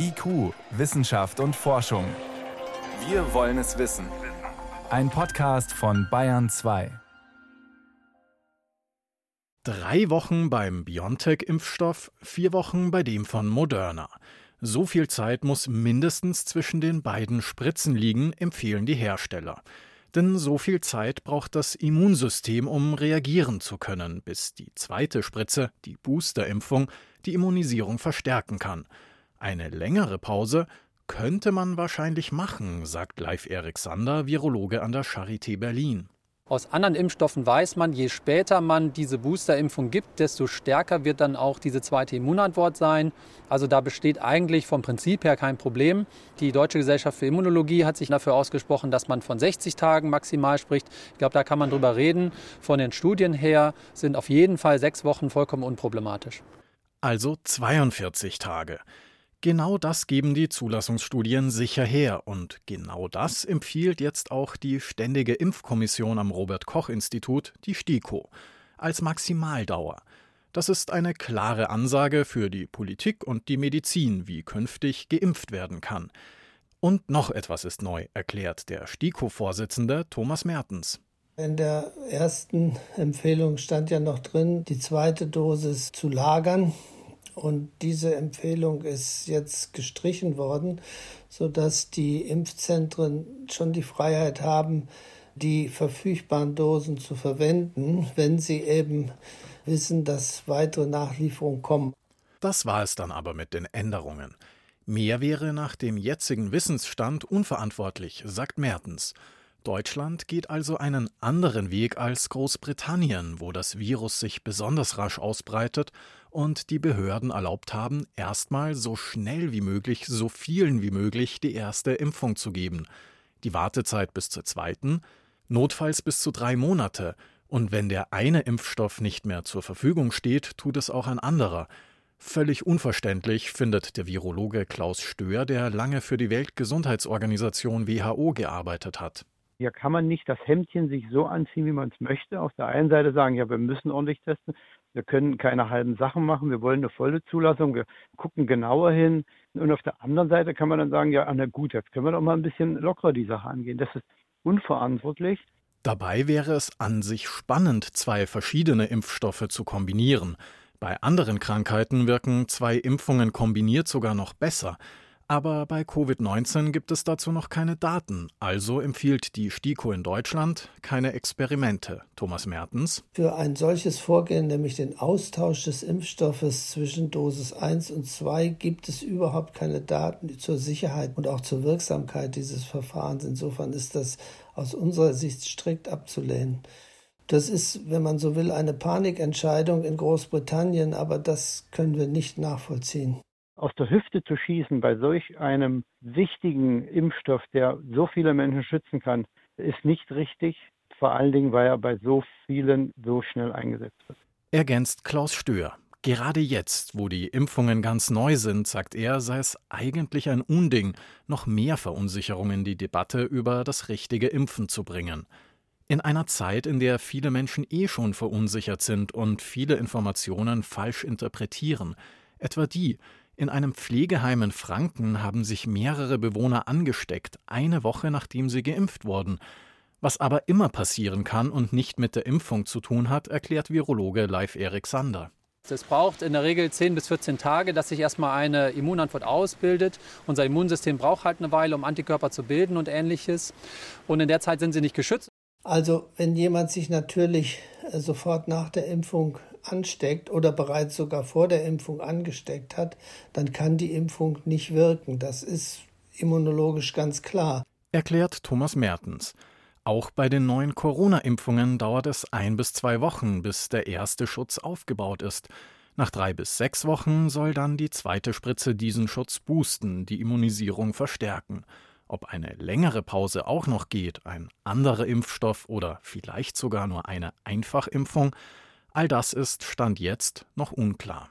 IQ, Wissenschaft und Forschung. Wir wollen es wissen. Ein Podcast von Bayern 2. Drei Wochen beim BioNTech-Impfstoff, vier Wochen bei dem von Moderna. So viel Zeit muss mindestens zwischen den beiden Spritzen liegen, empfehlen die Hersteller. Denn so viel Zeit braucht das Immunsystem, um reagieren zu können, bis die zweite Spritze, die Boosterimpfung, die Immunisierung verstärken kann. Eine längere Pause könnte man wahrscheinlich machen, sagt Leif Erik Sander, Virologe an der Charité Berlin. Aus anderen Impfstoffen weiß man, je später man diese Boosterimpfung gibt, desto stärker wird dann auch diese zweite Immunantwort sein. Also da besteht eigentlich vom Prinzip her kein Problem. Die Deutsche Gesellschaft für Immunologie hat sich dafür ausgesprochen, dass man von 60 Tagen maximal spricht. Ich glaube, da kann man drüber reden. Von den Studien her sind auf jeden Fall sechs Wochen vollkommen unproblematisch. Also 42 Tage. Genau das geben die Zulassungsstudien sicher her und genau das empfiehlt jetzt auch die Ständige Impfkommission am Robert Koch Institut, die STIKO, als Maximaldauer. Das ist eine klare Ansage für die Politik und die Medizin, wie künftig geimpft werden kann. Und noch etwas ist neu, erklärt der STIKO-Vorsitzende Thomas Mertens. In der ersten Empfehlung stand ja noch drin, die zweite Dosis zu lagern. Und diese Empfehlung ist jetzt gestrichen worden, sodass die Impfzentren schon die Freiheit haben, die verfügbaren Dosen zu verwenden, wenn sie eben wissen, dass weitere Nachlieferungen kommen. Das war es dann aber mit den Änderungen. Mehr wäre nach dem jetzigen Wissensstand unverantwortlich, sagt Mertens. Deutschland geht also einen anderen Weg als Großbritannien, wo das Virus sich besonders rasch ausbreitet und die Behörden erlaubt haben, erstmal so schnell wie möglich so vielen wie möglich die erste Impfung zu geben. Die Wartezeit bis zur zweiten, notfalls bis zu drei Monate. Und wenn der eine Impfstoff nicht mehr zur Verfügung steht, tut es auch ein anderer. Völlig unverständlich findet der Virologe Klaus Stöhr, der lange für die Weltgesundheitsorganisation WHO gearbeitet hat. Hier kann man nicht das Hemdchen sich so anziehen, wie man es möchte. Auf der einen Seite sagen, ja, wir müssen ordentlich testen. Wir können keine halben Sachen machen. Wir wollen eine volle Zulassung. Wir gucken genauer hin. Und auf der anderen Seite kann man dann sagen, ja, na gut, jetzt können wir doch mal ein bisschen lockerer die Sache angehen. Das ist unverantwortlich. Dabei wäre es an sich spannend, zwei verschiedene Impfstoffe zu kombinieren. Bei anderen Krankheiten wirken zwei Impfungen kombiniert sogar noch besser. Aber bei Covid-19 gibt es dazu noch keine Daten, also empfiehlt die STIKO in Deutschland keine Experimente. Thomas Mertens. Für ein solches Vorgehen, nämlich den Austausch des Impfstoffes zwischen Dosis 1 und 2, gibt es überhaupt keine Daten zur Sicherheit und auch zur Wirksamkeit dieses Verfahrens. Insofern ist das aus unserer Sicht strikt abzulehnen. Das ist, wenn man so will, eine Panikentscheidung in Großbritannien, aber das können wir nicht nachvollziehen aus der Hüfte zu schießen bei solch einem wichtigen Impfstoff, der so viele Menschen schützen kann, ist nicht richtig. Vor allen Dingen, weil er bei so vielen so schnell eingesetzt wird. Ergänzt Klaus Stöhr. Gerade jetzt, wo die Impfungen ganz neu sind, sagt er, sei es eigentlich ein Unding, noch mehr Verunsicherung in die Debatte über das richtige Impfen zu bringen. In einer Zeit, in der viele Menschen eh schon verunsichert sind und viele Informationen falsch interpretieren, etwa die, in einem Pflegeheim in Franken haben sich mehrere Bewohner angesteckt, eine Woche nachdem sie geimpft wurden. Was aber immer passieren kann und nicht mit der Impfung zu tun hat, erklärt Virologe Leif Erik Sander. Es braucht in der Regel 10 bis 14 Tage, dass sich erstmal eine Immunantwort ausbildet. Unser Immunsystem braucht halt eine Weile, um Antikörper zu bilden und ähnliches. Und in der Zeit sind sie nicht geschützt. Also wenn jemand sich natürlich äh, sofort nach der Impfung ansteckt oder bereits sogar vor der Impfung angesteckt hat, dann kann die Impfung nicht wirken. Das ist immunologisch ganz klar. Erklärt Thomas Mertens. Auch bei den neuen Corona-Impfungen dauert es ein bis zwei Wochen, bis der erste Schutz aufgebaut ist. Nach drei bis sechs Wochen soll dann die zweite Spritze diesen Schutz boosten, die Immunisierung verstärken. Ob eine längere Pause auch noch geht, ein anderer Impfstoff oder vielleicht sogar nur eine Einfachimpfung, All das ist Stand jetzt noch unklar.